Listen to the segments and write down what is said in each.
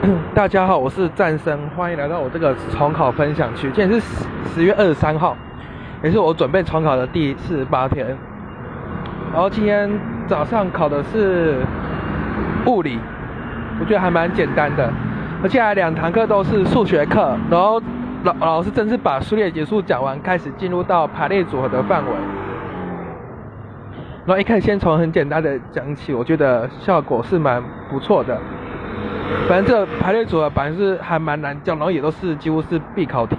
大家好，我是战生，欢迎来到我这个重考分享区。今天是十十月二十三号，也是我准备重考的第四十八天。然后今天早上考的是物理，我觉得还蛮简单的。而且来两堂课都是数学课，然后老老师正式把数列结束讲完，开始进入到排列组合的范围。然后一开始先从很简单的讲起，我觉得效果是蛮不错的。反正这排列组合反正是还蛮难教，然后也都是几乎是必考题。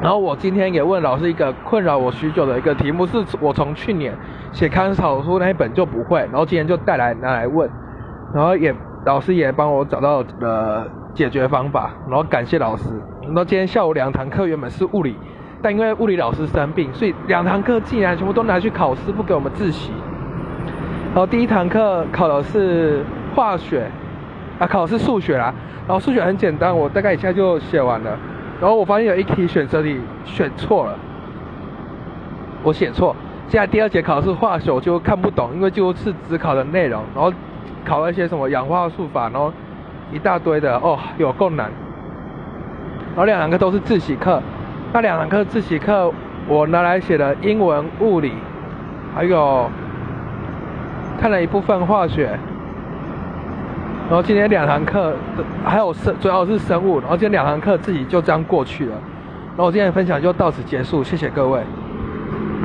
然后我今天也问老师一个困扰我许久的一个题目，是我从去年写康草书那一本就不会，然后今天就带来拿来问，然后也老师也帮我找到了解决方法，然后感谢老师。然后今天下午两堂课原本是物理，但因为物理老师生病，所以两堂课竟然全部都拿去考试，不给我们自习。然后第一堂课考的是化学。啊，考的是数学啦，然后数学很简单，我大概一下就写完了。然后我发现有一题选择题选错了，我写错。现在第二节考的是化学，我就看不懂，因为就是只考的内容，然后考了一些什么氧化术法，然后一大堆的，哦，有够难。然后两堂课都是自习课，那两堂课自习课我拿来写的英文、物理，还有看了一部分化学。然后今天两堂课，还有生主要是生物，然后今天两堂课自己就这样过去了。然后我今天的分享就到此结束，谢谢各位。